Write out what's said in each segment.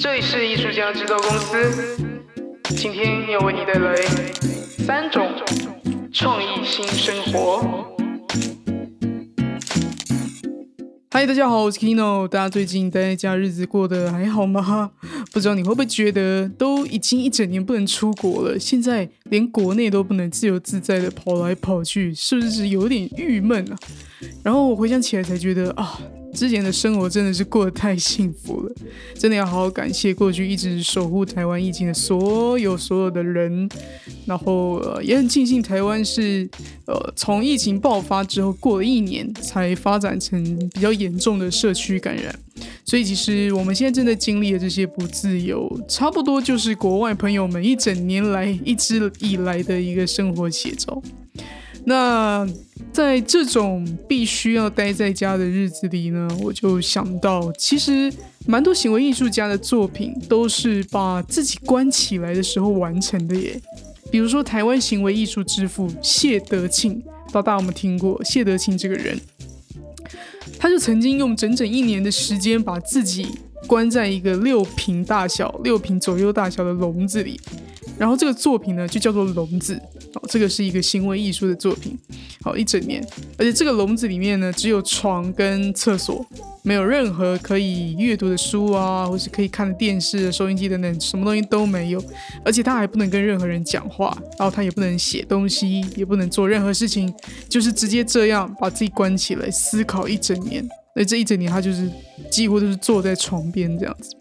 这里是艺术家制造公司，今天要为你带来三种创意新生活。嗨，大家好，我是 Kino。大家最近待在家日子过得还好吗？不知道你会不会觉得，都已经一整年不能出国了，现在连国内都不能自由自在的跑来跑去，是不是有点郁闷啊？然后我回想起来才觉得啊。之前的生活真的是过得太幸福了，真的要好好感谢过去一直守护台湾疫情的所有所有的人，然后呃也很庆幸台湾是呃从疫情爆发之后过了一年才发展成比较严重的社区感染，所以其实我们现在正在经历的这些不自由，差不多就是国外朋友们一整年来一直以来的一个生活写照。那在这种必须要待在家的日子里呢，我就想到，其实蛮多行为艺术家的作品都是把自己关起来的时候完成的耶。比如说，台湾行为艺术之父谢德庆，不知道大家有没有听过谢德庆这个人？他就曾经用整整一年的时间，把自己关在一个六平大小、六平左右大小的笼子里。然后这个作品呢，就叫做笼子。哦，这个是一个行为艺术的作品。好，一整年，而且这个笼子里面呢，只有床跟厕所，没有任何可以阅读的书啊，或是可以看的电视、收音机等等，什么东西都没有。而且他还不能跟任何人讲话，然后他也不能写东西，也不能做任何事情，就是直接这样把自己关起来思考一整年。那这一整年，他就是几乎都是坐在床边这样子。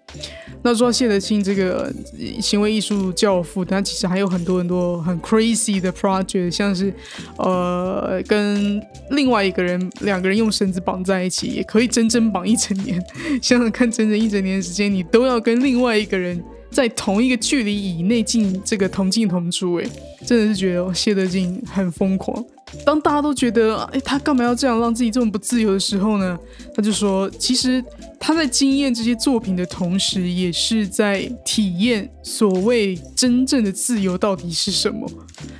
那说谢德清这个行为艺术教父，他其实还有很多很多很 crazy 的 project，像是呃跟另外一个人两个人用绳子绑在一起，也可以整整绑一整年。想想看，整整一整年的时间，你都要跟另外一个人在同一个距离以内进这个同进同出，哎，真的是觉得谢德庆很疯狂。当大家都觉得，哎，他干嘛要这样让自己这么不自由的时候呢？他就说，其实他在经验这些作品的同时，也是在体验所谓真正的自由到底是什么。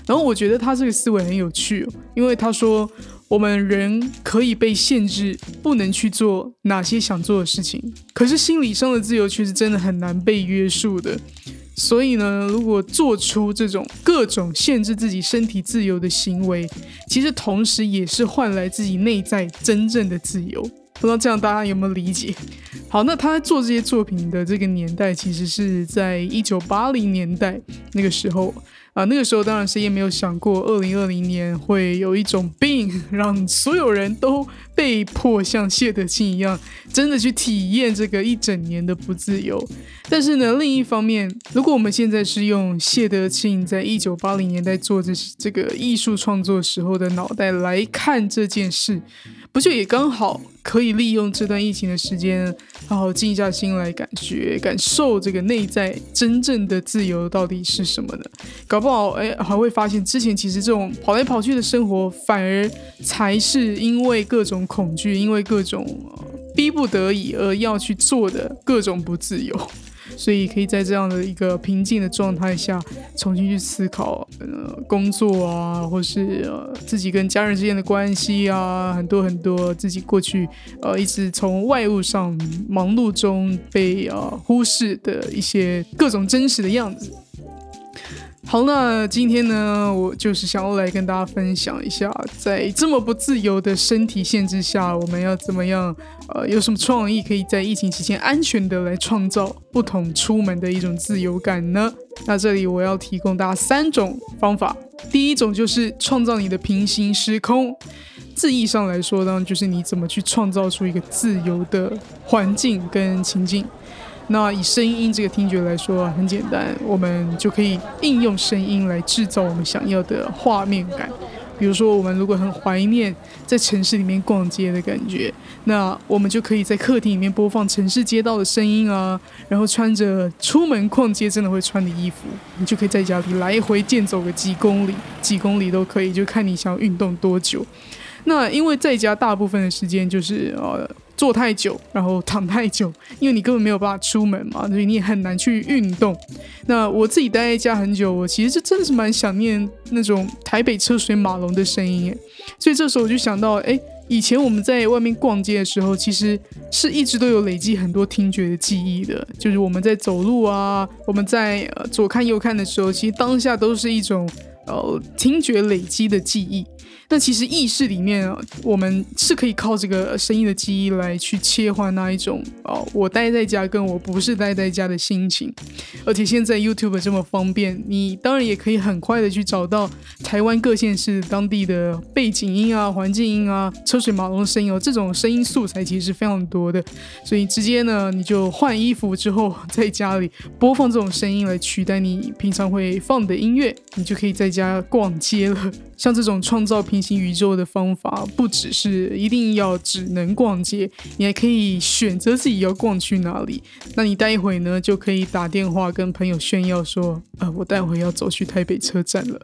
然后我觉得他这个思维很有趣，因为他说，我们人可以被限制，不能去做哪些想做的事情，可是心理上的自由却是真的很难被约束的。所以呢，如果做出这种各种限制自己身体自由的行为，其实同时也是换来自己内在真正的自由。不知道这样大家有没有理解？好，那他做这些作品的这个年代，其实是在一九八零年代那个时候。啊，那个时候当然谁也没有想过，二零二零年会有一种病，让所有人都被迫像谢德庆一样，真的去体验这个一整年的不自由。但是呢，另一方面，如果我们现在是用谢德庆在一九八零年代做这这个艺术创作时候的脑袋来看这件事。不就也刚好可以利用这段疫情的时间，好好静下心来感觉、感受这个内在真正的自由到底是什么呢？搞不好，哎，还会发现之前其实这种跑来跑去的生活，反而才是因为各种恐惧、因为各种逼不得已而要去做的各种不自由。所以可以在这样的一个平静的状态下，重新去思考呃工作啊，或是呃自己跟家人之间的关系啊，很多很多自己过去呃一直从外物上忙碌中被呃忽视的一些各种真实的样子。好，那今天呢，我就是想要来跟大家分享一下，在这么不自由的身体限制下，我们要怎么样？呃，有什么创意可以在疫情期间安全的来创造不同出门的一种自由感呢？那这里我要提供大家三种方法。第一种就是创造你的平行时空，字义上来说呢，就是你怎么去创造出一个自由的环境跟情境。那以声音这个听觉来说，很简单，我们就可以应用声音来制造我们想要的画面感。比如说，我们如果很怀念在城市里面逛街的感觉，那我们就可以在客厅里面播放城市街道的声音啊，然后穿着出门逛街真的会穿的衣服，你就可以在家里来回健走个几公里，几公里都可以，就看你想要运动多久。那因为在家大部分的时间就是呃。坐太久，然后躺太久，因为你根本没有办法出门嘛，所以你也很难去运动。那我自己待在家很久，我其实是真的是蛮想念那种台北车水马龙的声音，所以这时候我就想到，哎。以前我们在外面逛街的时候，其实是一直都有累积很多听觉的记忆的。就是我们在走路啊，我们在呃左看右看的时候，其实当下都是一种呃听觉累积的记忆。那其实意识里面啊，我们是可以靠这个声音的记忆来去切换那一种哦，我待在家跟我不是待在家的心情。而且现在 YouTube 这么方便，你当然也可以很快的去找到台湾各县市当地的背景音啊、环境音啊、车水马龙的声音哦，这种声音素材其实是非常多的。所以直接呢，你就换衣服之后，在家里播放这种声音来取代你平常会放的音乐，你就可以在家逛街了。像这种创造平行宇宙的方法，不只是一定要只能逛街，你还可以选择自己要逛去哪里。那你待会呢，就可以打电话跟朋友炫耀说：“呃，我待会要走去台北车站了。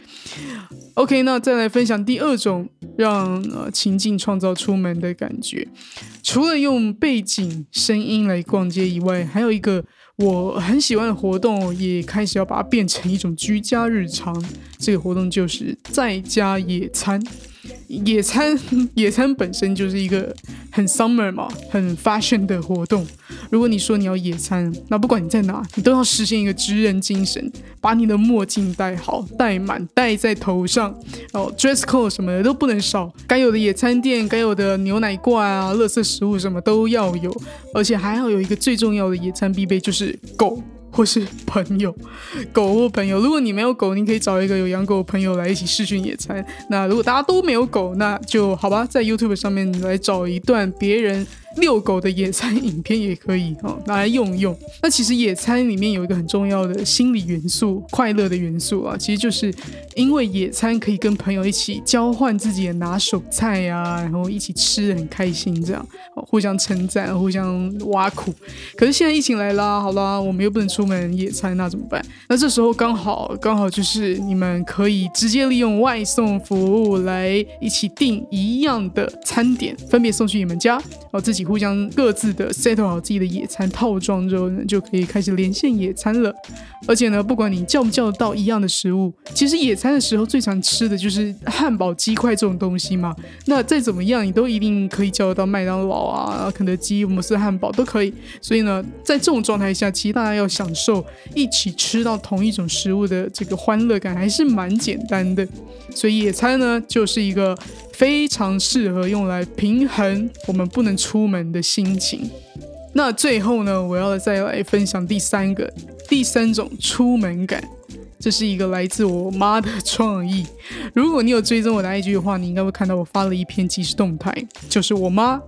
”OK，那再来分享第二种让情境创造出门的感觉。除了用背景声音来逛街以外，还有一个。我很喜欢的活动，也开始要把它变成一种居家日常。这个活动就是在家野餐。野餐，野餐本身就是一个很 summer 嘛，很 fashion 的活动。如果你说你要野餐，那不管你在哪，你都要实现一个职人精神，把你的墨镜戴好、戴满、戴在头上，然后，dress code 什么的都不能少。该有的野餐垫、该有的牛奶罐啊、垃圾食物什么都要有，而且还要有一个最重要的野餐必备，就是狗。或是朋友，狗或朋友。如果你没有狗，你可以找一个有养狗的朋友来一起试训野餐。那如果大家都没有狗，那就好吧，在 YouTube 上面来找一段别人。遛狗的野餐影片也可以哦，拿来用一用。那其实野餐里面有一个很重要的心理元素，快乐的元素啊，其实就是因为野餐可以跟朋友一起交换自己的拿手菜呀，然后一起吃很开心，这样互相称赞，互相挖苦。可是现在疫情来啦，好啦，我们又不能出门野餐，那怎么办？那这时候刚好刚好就是你们可以直接利用外送服务来一起订一样的餐点，分别送去你们家，自己。互相各自的 settle 好自己的野餐套装之后呢，就可以开始连线野餐了。而且呢，不管你叫不叫得到一样的食物，其实野餐的时候最常吃的就是汉堡、鸡块这种东西嘛。那再怎么样，你都一定可以叫得到麦当劳啊、肯德基、摩斯汉堡都可以。所以呢，在这种状态下，其实大家要享受一起吃到同一种食物的这个欢乐感，还是蛮简单的。所以野餐呢，就是一个。非常适合用来平衡我们不能出门的心情。那最后呢，我要再来分享第三个、第三种出门感。这是一个来自我妈的创意。如果你有追踪我的 IG 的话，你应该会看到我发了一篇即时动态，就是我妈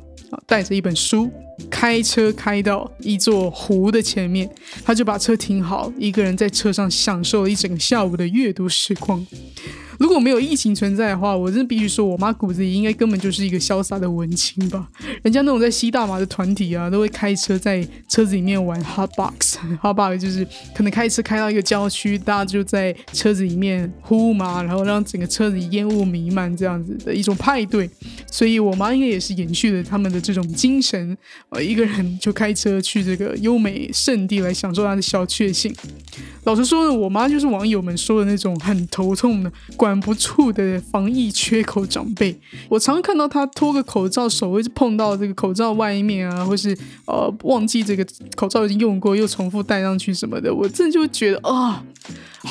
带着一本书开车开到一座湖的前面，她就把车停好，一个人在车上享受了一整个下午的阅读时光。如果没有疫情存在的话，我真的必须说，我妈骨子里应该根本就是一个潇洒的文青吧。人家那种在吸大麻的团体啊，都会开车在车子里面玩 hot box。hot box 就是可能开车开到一个郊区，大家就在车子里面呼嘛，然后让整个车子烟雾弥漫这样子的一种派对。所以我妈应该也是延续了他们的这种精神，呃，一个人就开车去这个优美圣地来享受她的小确幸。老实说呢，我妈就是网友们说的那种很头痛的。不住的防疫缺口长辈，我常常看到他脱个口罩，手会碰到这个口罩外面啊，或是呃忘记这个口罩已经用过，又重复戴上去什么的，我真的就觉得啊。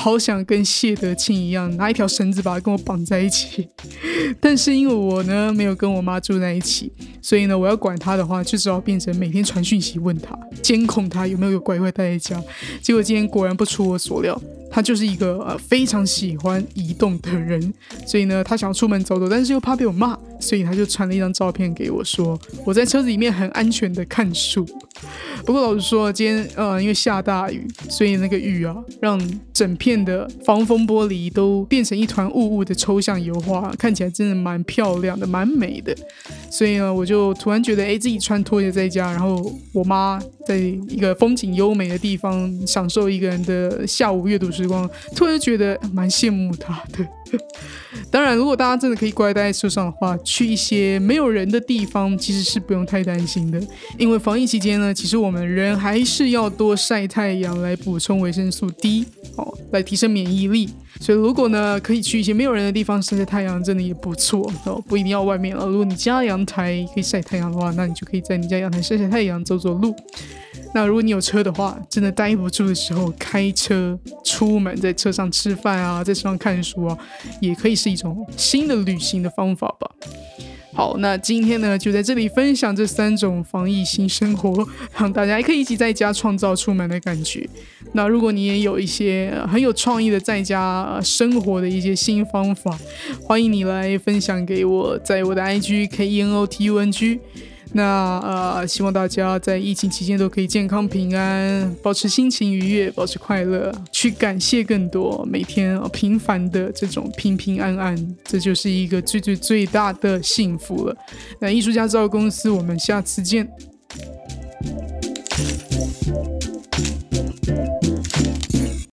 好想跟谢德庆一样，拿一条绳子把他跟我绑在一起。但是因为我呢没有跟我妈住在一起，所以呢我要管他的话，就只好变成每天传讯息问他，监控他有没有有乖乖待在家。结果今天果然不出我所料，他就是一个呃非常喜欢移动的人。所以呢他想要出门走走，但是又怕被我骂，所以他就传了一张照片给我，说我在车子里面很安全的看书。不过老实说，今天呃，因为下大雨，所以那个雨啊，让整片的防风玻璃都变成一团雾雾的抽象油画，看起来真的蛮漂亮的，蛮美的。所以呢，我就突然觉得，哎，自己穿拖鞋在家，然后我妈在一个风景优美的地方享受一个人的下午阅读时光，突然觉得蛮羡慕她的。当然，如果大家真的可以乖乖待在车上的话，去一些没有人的地方，其实是不用太担心的。因为防疫期间呢，其实我们人还是要多晒太阳来补充维生素 D，哦，来提升免疫力。所以如果呢，可以去一些没有人的地方晒晒太阳，真的也不错哦。不一定要外面了，如果你家阳台可以晒太阳的话，那你就可以在你家阳台晒晒太阳，走走路。那如果你有车的话，真的待不住的时候，开车出门，在车上吃饭啊，在车上看书啊，也可以是一种新的旅行的方法吧。好，那今天呢，就在这里分享这三种防疫新生活，让大家也可以一起在家创造出门的感觉。那如果你也有一些很有创意的在家生活的一些新方法，欢迎你来分享给我，在我的 IG K E N O T U N G。那呃，希望大家在疫情期间都可以健康平安，保持心情愉悦，保持快乐，去感谢更多每天平凡的这种平平安安，这就是一个最最最大的幸福了。那艺术家造公司，我们下次见。